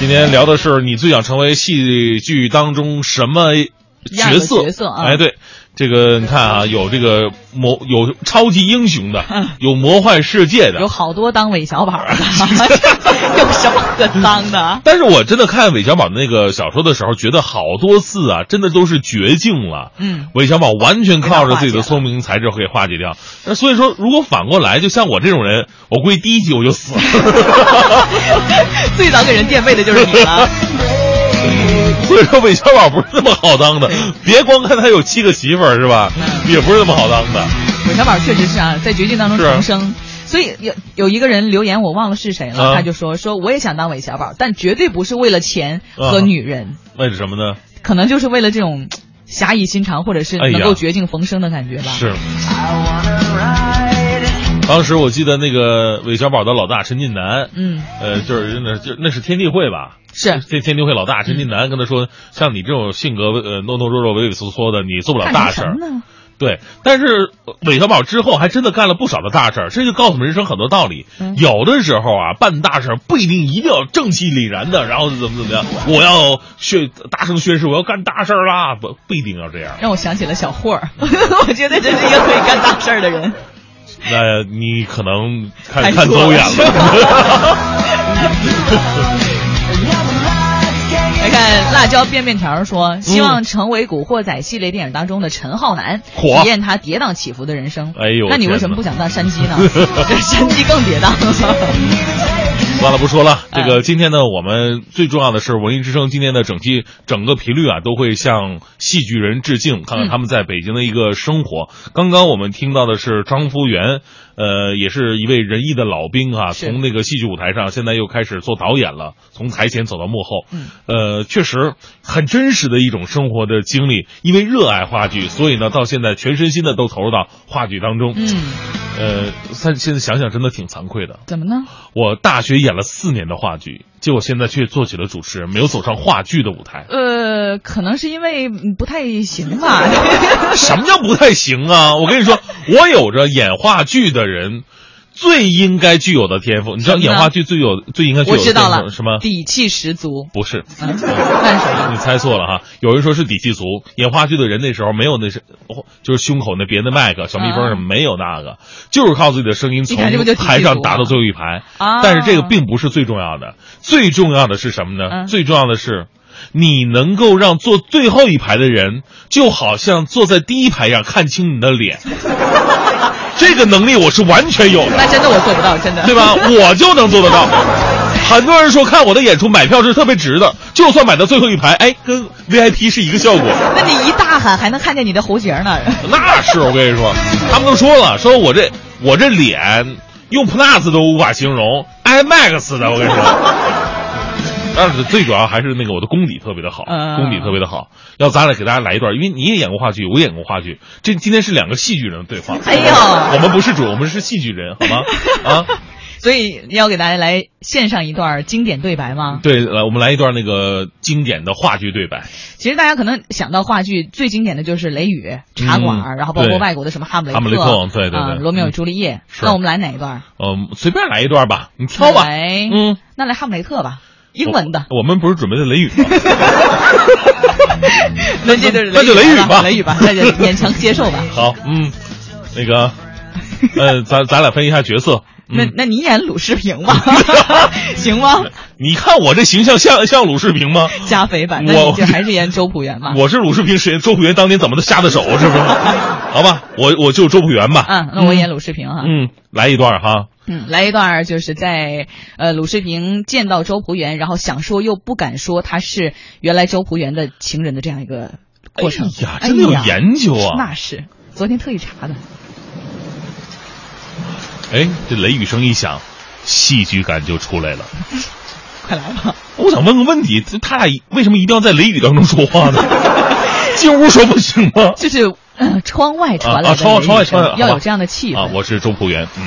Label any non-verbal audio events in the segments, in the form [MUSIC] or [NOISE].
今天聊的是你最想成为戏剧当中什么角色？角色啊哎，对，这个你看啊，有这个魔有超级英雄的，嗯有魔幻世界的有。好多当韦小宝的，[LAUGHS] 有什么可当的？但是我真的看韦小宝的那个小说的时候，觉得好多次啊，真的都是绝境了。嗯，韦小宝完全靠着自己的聪明才智给化解掉。那所以说，如果反过来，就像我这种人，我估计第一集我就死了。[LAUGHS] [LAUGHS] 最早给人垫背的就是你了。[LAUGHS] 所以说，韦小宝不是那么好当的。别光看他有七个媳妇儿是吧，嗯也不是那么好当的。韦小宝确实是啊，在绝境当中重生。所以有有一个人留言，我忘了是谁了，啊他就说说我也想当韦小宝，但绝对不是为了钱和女人，为了什么呢？[LAUGHS] 可能就是为了这种 [TSK] 侠义心肠，或者是能够绝境逢生的感觉吧。是。当时我记得那个韦小宝的老大陈近南，嗯，呃，就是那就那是天地会吧？是这天地会老大陈近南跟他说，像你这种性格呃懦懦弱弱、畏畏缩缩的，你做不了大事儿？对，但是呃韦小宝之后还真的干了不少的大事儿，这就告诉我们人生很多道理。嗯有的时候啊，办大事儿不一定一定要正气凛然的，然后怎么怎么样，我要宣大声宣誓我要干大事儿啦，不不一定要这样。让我想起了小霍儿，[LAUGHS] 我觉得这是一个可以干大事儿的人。那你可能看看走眼错了了。来 [LAUGHS] 看辣椒变面条说，希望成为《古惑仔》系列电影当中的陈浩南，嚯体验他跌宕起伏的人生。哎呦那你为什么不想当山鸡呢？[LAUGHS] 这山鸡更跌宕。算了，不说了。哎这个今天呢，我们最重要的是文艺之声今天的整期整个频率啊，都会向戏剧人致敬，看看他们在北京的一个生活。刚刚我们听到的是张福元，呃，也是一位仁义的老兵啊，从那个戏剧舞台上，现在又开始做导演了，从台前走到幕后。嗯呃，确实很真实的一种生活的经历。因为热爱话剧，所以呢，到现在全身心的都投入到话剧当中。嗯，呃，现现在想想真的挺惭愧的。怎么呢？我大学演了四年的话剧，结果现在却做起了主持人，没有走上话剧的舞台。呃，可能是因为嗯不太行吧。[LAUGHS] 什么叫不太行啊？我跟你说，我有着演话剧的人最应该具有的天赋。你知道演话剧最有最应该具有的我知道了天赋，什么？底气十足。不是？[LAUGHS] 你猜错了哈。有人说是底气足，演话剧的人那时候没有那是，哦就是胸口那别的麦克、小蜜蜂什么没有那个，就是靠自己的声音从台上打到最后一排。啊但是这个并不是最重要的，最重要的是什么呢？嗯最重要的是。你能够让坐最后一排的人，就好像坐在第一排一样看清你的脸，[LAUGHS] 这个能力我是完全有的。那真的我做不到，真的。对吧？[LAUGHS] 我就能做得到。很多人说看我的演出买票是特别值的，就算买到最后一排，哎，跟 VIP 是一个效果。那你一大喊，还能看见你的喉结呢。[LAUGHS] 那是我跟你说，他们都说了，说我这我这脸用 Plus 都无法形容，IMAX 的，我跟你说。但是最主要还是那个我的功底特别的好，嗯功底特别的好。要咱俩给大家来一段，因为你也演过话剧，我也演过话剧，这今天是两个戏剧人的对话。哎呦我们不是主，我们是戏剧人，好吗？啊。[LAUGHS] 所以你要给大家来献上一段经典对白吗？对，来，我们来一段那个经典的话剧对白。其实大家可能想到话剧最经典的就是《雷雨》《茶馆》嗯然后包括外国的什么《哈姆雷特》哈姆雷特对对对啊罗密欧与朱丽叶》是那我们来哪一段？嗯，随便来一段吧，你挑吧。来，嗯，那来《哈姆雷特》吧，英文的。我。们不是准备的雷雨吗？[LAUGHS] 那这就是那就雷雨吧雷雨吧，[LAUGHS] 那就勉强接受吧。[LAUGHS] 好，嗯，那个，呃，咱咱俩分一下角色。那嗯，那你演鲁世平吧，行吗？你看我这形象像像鲁世平吗？加肥版，那我你就还是演周朴园吧。我是鲁世平，谁？周朴园当年怎么的下的手？是不是？好吧，我我就周朴园吧。嗯，那我演鲁世平哈。嗯，来一段哈。嗯，来一段儿就是在呃鲁世平见到周朴园，然后想说又不敢说他是原来周朴园的情人的这样一个过程。哎呀，真的有研究啊！那是昨天特意查的。哎，这雷雨声一响，戏剧感就出来了。快来吧！我想问个问题，这他俩为什么一定要在雷雨当中说话呢？[LAUGHS] 进屋说不行吗？就是呃窗外传来的啊啊窗外窗外传来要有这样的气氛。啊，我是周朴园，嗯。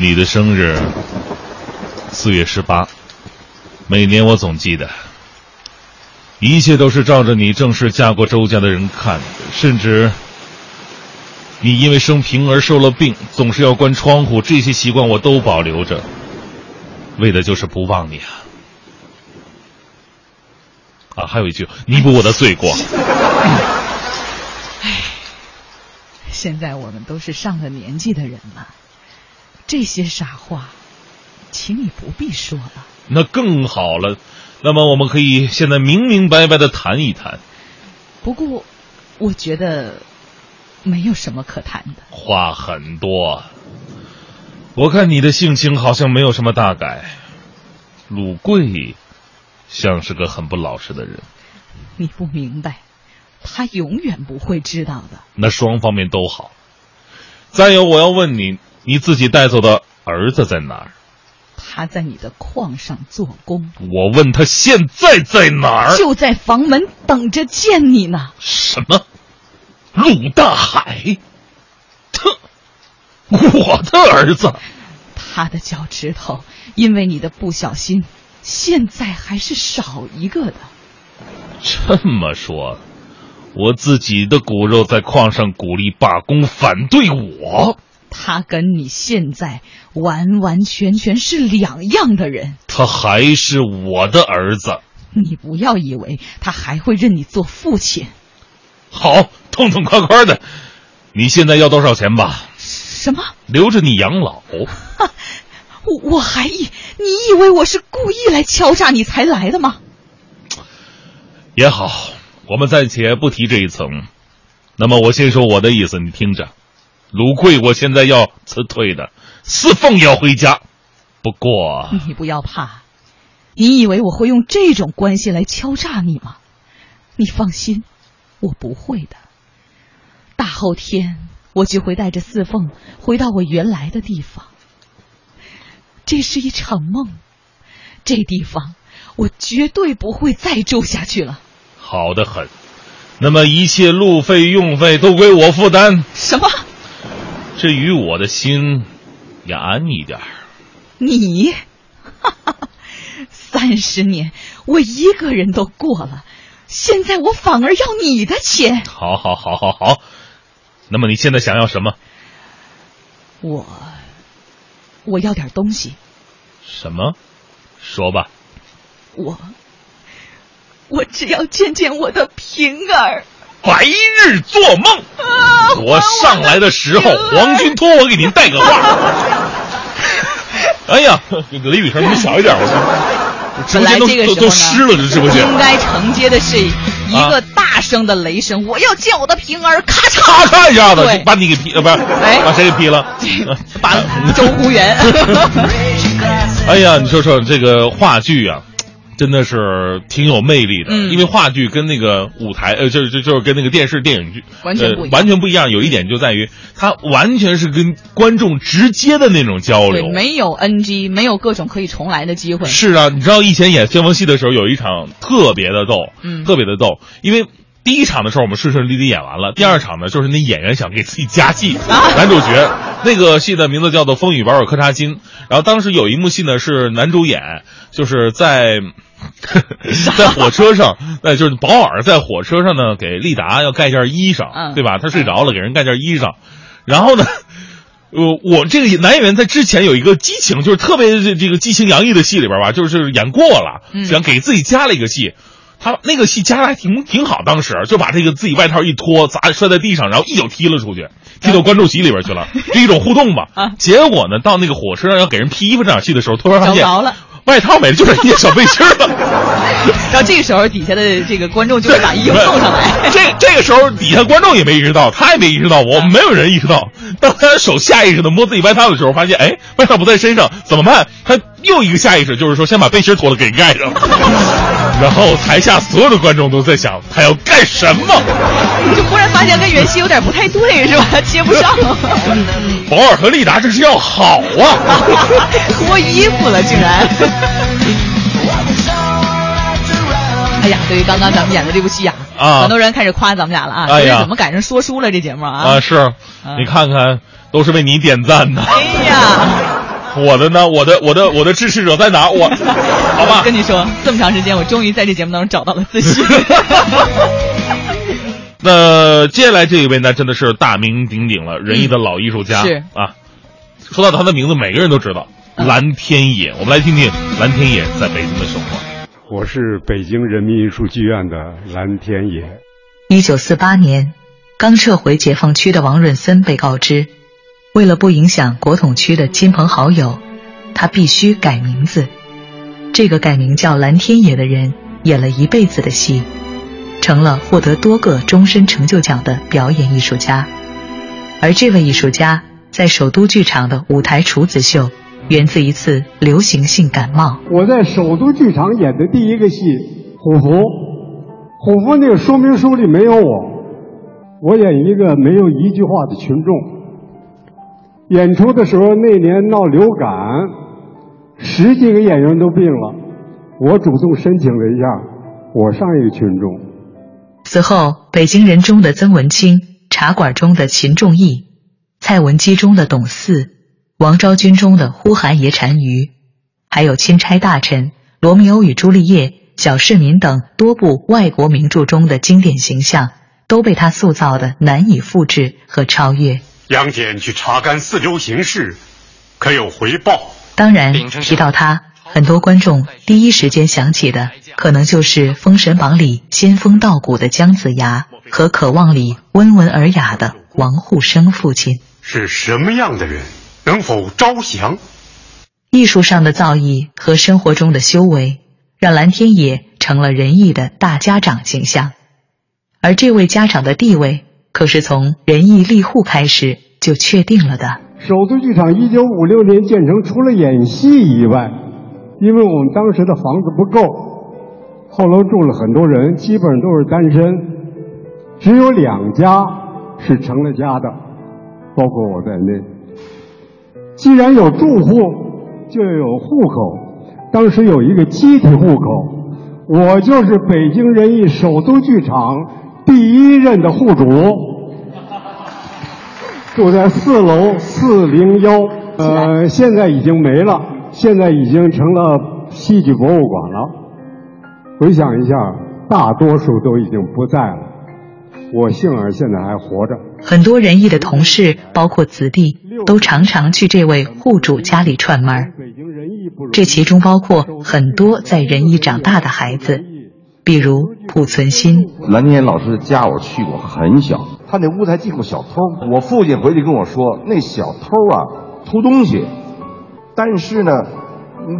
你的生日四月十八，每年我总记得，一切都是照着你正式嫁过周家的人看，甚至你因为生平而受了病，总是要关窗户，这些习惯我都保留着。为的就是不忘你啊！啊，还有一句，弥补我的罪过。唉，现在我们都是上了年纪的人了，这些傻话，请你不必说了。那更好了，那么我们可以现在明明白白的谈一谈。不过，我觉得没有什么可谈的。话很多，我看你的性情好像没有什么大改。鲁贵，像是个很不老实的人。你不明白，他永远不会知道的。那双方面都好。再有，我要问你，你自己带走的儿子在哪儿？他在你的矿上做工。我问他现在在哪儿？就在房门等着见你呢。什么？陆大海？他，我的儿子？他的脚趾头，因为你的不小心，现在还是少一个的。这么说，我自己的骨肉在矿上鼓励罢工，反对我。他跟你现在完完全全是两样的人。他还是我的儿子。你不要以为他还会认你做父亲。好，痛痛快快的，你现在要多少钱吧？什么？留着你养老。我 [LAUGHS] 我还以你以为我是故意来敲诈你才来的吗？也好，我们暂且不提这一层。那么我先说我的意思，你听着。鲁贵，我现在要辞退的，四凤也要回家。不过你不要怕，你以为我会用这种关系来敲诈你吗？你放心，我不会的。大后天我就会带着四凤回到我原来的地方。这是一场梦，这地方我绝对不会再住下去了。好的很，那么一切路费用费都归我负担。什么？至于我的心，也安一点儿。你，哈哈，三十年我一个人都过了，现在我反而要你的钱。好，好，好，好，好。那么你现在想要什么？我，我要点东西。什么？说吧。我，我只要见见我的平儿。白日做梦，我上来的时候，皇军托我给您带个话。[LAUGHS] 哎呀，雷雨声，你小一点，我 [LAUGHS] 本来这个时候都湿了，这直播间应该承接的是一个大声的雷声。我要见我的平儿，咔嚓咔嚓一下子就把你给劈，呃，不是，哎，把谁给劈了？[LAUGHS] 把周湖源。哎呀，你说说这个话剧啊。真的是挺有魅力的，因为话剧跟那个舞台，呃，就是就就是跟那个电视电影剧完全不一样。完全不一样，有一点就在于它完全是跟观众直接的那种交流，没有 NG，没有各种可以重来的机会。是啊，你知道以前演先锋戏的时候，有一场特别的逗，嗯，特别的逗，因为第一场的时候我们顺顺利利演完了，第二场呢就是那演员想给自己加戏，[LAUGHS] 男主角那个戏的名字叫做《风雨保尔柯察金》，然后当时有一幕戏呢是男主演就是在。[LAUGHS] 在火车上，那就是保尔在火车上呢，给利达要盖件衣裳，对吧？他睡着了，给人盖件衣裳。然后呢，呃，我这个男演员在之前有一个激情，就是特别这这个激情洋溢的戏里边吧，就是演过了，想给自己加了一个戏。他那个戏加的还挺挺好，当时就把这个自己外套一脱，砸摔在地上，然后一脚踢了出去，踢到观众席里边去了，[LAUGHS] 是一种互动吧。结果呢，到那个火车上要给人披衣服这场戏的时候，突然发现着了。外套没了，就剩一件小背心了。[LAUGHS] 然后这个时候，底下的这个观众就会把衣服送上来。这这个时候，底下观众也没意识到，他也没意识到，我们没有人意识到。当他手下意识的摸自己外套的时候，发现哎，外套不在身上，怎么办？他又一个下意识就是说，先把背心脱了给盖上。[LAUGHS] 然后台下所有的观众都在想，他要干什么？就忽然发现跟原先有点不太对，是吧？接不上。[LAUGHS] 保尔和利达这是要好啊！脱衣服了，竟然。哎呀，对于刚刚咱们演的这部戏啊，啊，很多人开始夸咱们俩了啊。哎呀，怎么赶上说书了？这节目啊？啊，是，你看看，都是为你点赞的。哎呀，我的呢？我的我的我的支持者在哪？我，[LAUGHS] 好吧。跟你说，这么长时间，我终于在这节目当中找到了自信。[LAUGHS] 那接下来这一位呢，真的是大名鼎鼎了，仁义的老艺术家。是啊，说到他的名字，每个人都知道。蓝天野。我们来听听蓝天野在北京的生活。我是北京人民艺术剧院的蓝天野。一九四八年，刚撤回解放区的王润森被告知，为了不影响国统区的亲朋好友，他必须改名字。这个改名叫蓝天野的人，演了一辈子的戏，成了获得多个终身成就奖的表演艺术家。而这位艺术家在首都剧场的舞台处子秀，源自一次流行性感冒。我在首都剧场演的第一个戏《虎符》，虎符那个说明书里没有我，我演一个没有一句话的群众。演出的时候那年闹流感，十几个演员都病了，我主动申请了一下，我上一个群众。此后，北京人中的曾文清。茶馆中的秦仲义，蔡文姬中的董四，王昭君中的呼韩邪单于，还有钦差大臣《罗密欧与朱丽叶》《小市民》等多部外国名著中的经典形象，都被他塑造的难以复制和超越。杨戬去查干四周形势，可有回报？当然，提到他，很多观众第一时间想起的，可能就是《封神榜》里仙风道骨的姜子牙。和《渴望》里温文尔雅的王沪生父亲是什么样的人？能否招降？艺术上的造诣和生活中的修为，让蓝天野成了仁义的大家长形象。而这位家长的地位，可是从仁义立户开始就确定了的。首都剧场一九五六年建成，除了演戏以外，因为我们当时的房子不够，后楼住了很多人，基本上都是单身。只有两家是成了家的，包括我在内。既然有住户，就有户口。当时有一个集体户口，我就是北京人艺首都剧场第一任的户主，住在四楼四零幺。呃，现在已经没了，现在已经成了戏剧博物馆了。回想一下，大多数都已经不在了。我幸而现在还活着。很多仁义的同事，包括子弟，都常常去这位户主家里串门这其中包括很多在仁义长大的孩子，比如濮存昕。蓝天老师的家我去过，很小，他那屋子还进过小偷。我父亲回去跟我说，那小偷啊偷东西，但是呢，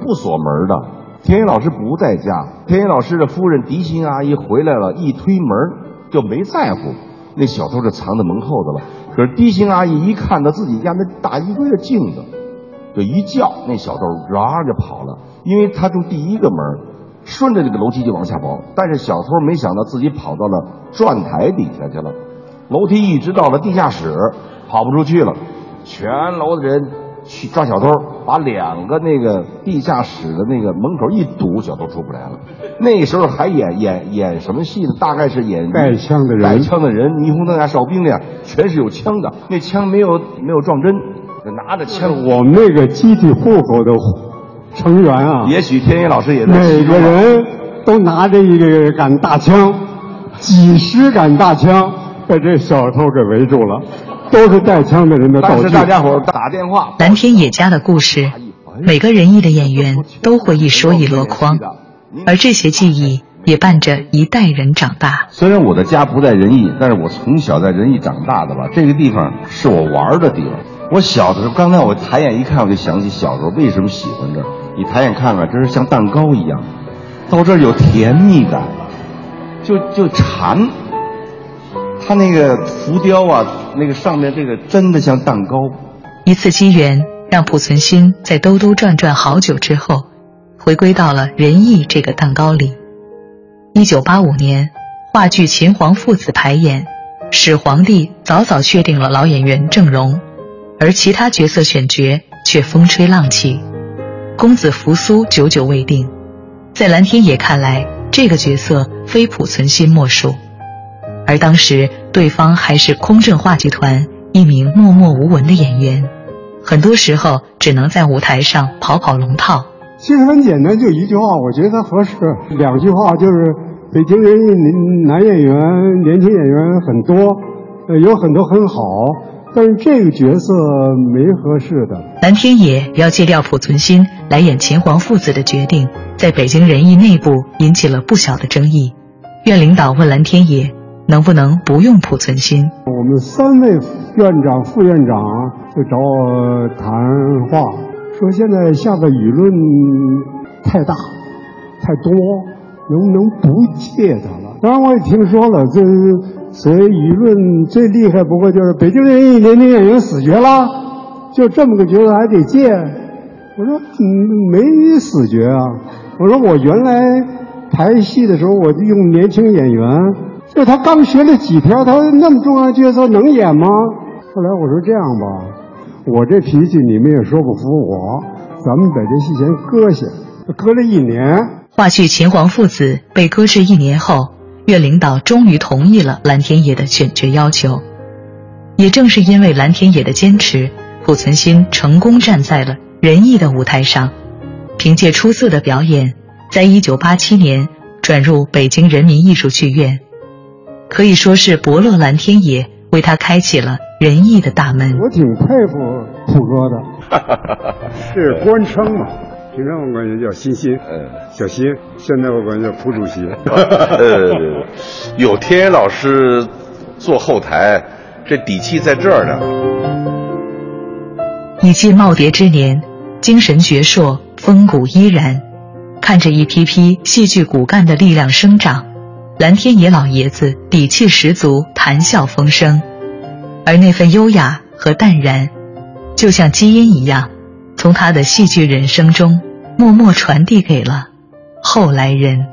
不锁门的。田野老师不在家，田野老师的夫人狄欣阿姨回来了，一推门。就没在乎，那小偷是藏在门后头了。可是低星阿姨一看到自己家那大衣柜的镜子，就一叫，那小偷唰就跑了。因为他住第一个门，顺着这个楼梯就往下跑。但是小偷没想到自己跑到了转台底下去了，楼梯一直到了地下室，跑不出去了。全楼的人。去抓小偷，把两个那个地下室的那个门口一堵，小偷出不来了。那时候还演演演什么戏呢？大概是演带枪的人，带枪的人，霓虹灯下哨兵的，全是有枪的。那枪没有没有撞针，拿着枪。我们那个集体户口的成员啊，也许天一老师也在。每个人都拿着一个杆大枪，几十杆大枪，[LAUGHS] 把这小偷给围住了。都是带枪的人的道具。大家伙打电话。蓝天野家的故事，每个仁义的演员都会一说一箩筐，而这些记忆也伴着一代人长大。虽然我的家不在仁义，但是我从小在仁义长大的吧。这个地方是我玩的地方。我小的时候，刚才我抬眼一看，我就想起小时候为什么喜欢这儿。你抬眼看看，这是像蛋糕一样，到这儿有甜蜜感，就就馋。他那个浮雕啊，那个上面这个真的像蛋糕。一次机缘，让濮存昕在兜兜转转好久之后，回归到了仁义这个蛋糕里。一九八五年，话剧《秦皇父子》排演，始皇帝早早确定了老演员郑容，而其他角色选角却风吹浪起。公子扶苏久久未定，在蓝天野看来，这个角色非濮存昕莫属。而当时，对方还是空政话剧团一名默默无闻的演员，很多时候只能在舞台上跑跑龙套。其实很简单，就一句话，我觉得合适。两句话就是：北京人男男演员、年轻演员很多，呃，有很多很好，但是这个角色没合适的。蓝天野要借调濮存昕来演秦皇父子的决定，在北京人艺内部引起了不小的争议。院领导问蓝天野能不能不用濮存昕，我们三位院长、副院长就找我谈话，说现在下的舆论太大、太多，能不能不借他了？当然我也听说了，这所谓舆论最厉害不过就是北京人艺年轻演员死绝了，就这么个角色还得借。我说嗯，没死绝啊，我说我原来。排戏的时候，我就用年轻演员，就他刚学了几天，他那么重要角色能演吗？后来我说这样吧，我这脾气你们也说不服我，咱们把这戏先搁下，搁了一年。话剧《秦皇父子》被搁置一年后，院领导终于同意了蓝天野的选角要求。也正是因为蓝天野的坚持，濮存昕成功站在了仁义的舞台上，凭借出色的表演。在一九八七年转入北京人民艺术剧院，可以说是伯乐蓝天野为他开启了仁义的大门。我挺佩服普哥的，[LAUGHS] 是官称嘛？平常我管人叫欣欣，嗯小欣。现在我管叫蒲主席。[LAUGHS] 呃，有天野老师做后台，这底气在这儿呢。已近耄耋之年，精神矍铄，风骨依然。看着一批批戏剧骨干的力量生长，蓝天野老爷子底气十足，谈笑风生，而那份优雅和淡然，就像基因一样，从他的戏剧人生中默默传递给了后来人。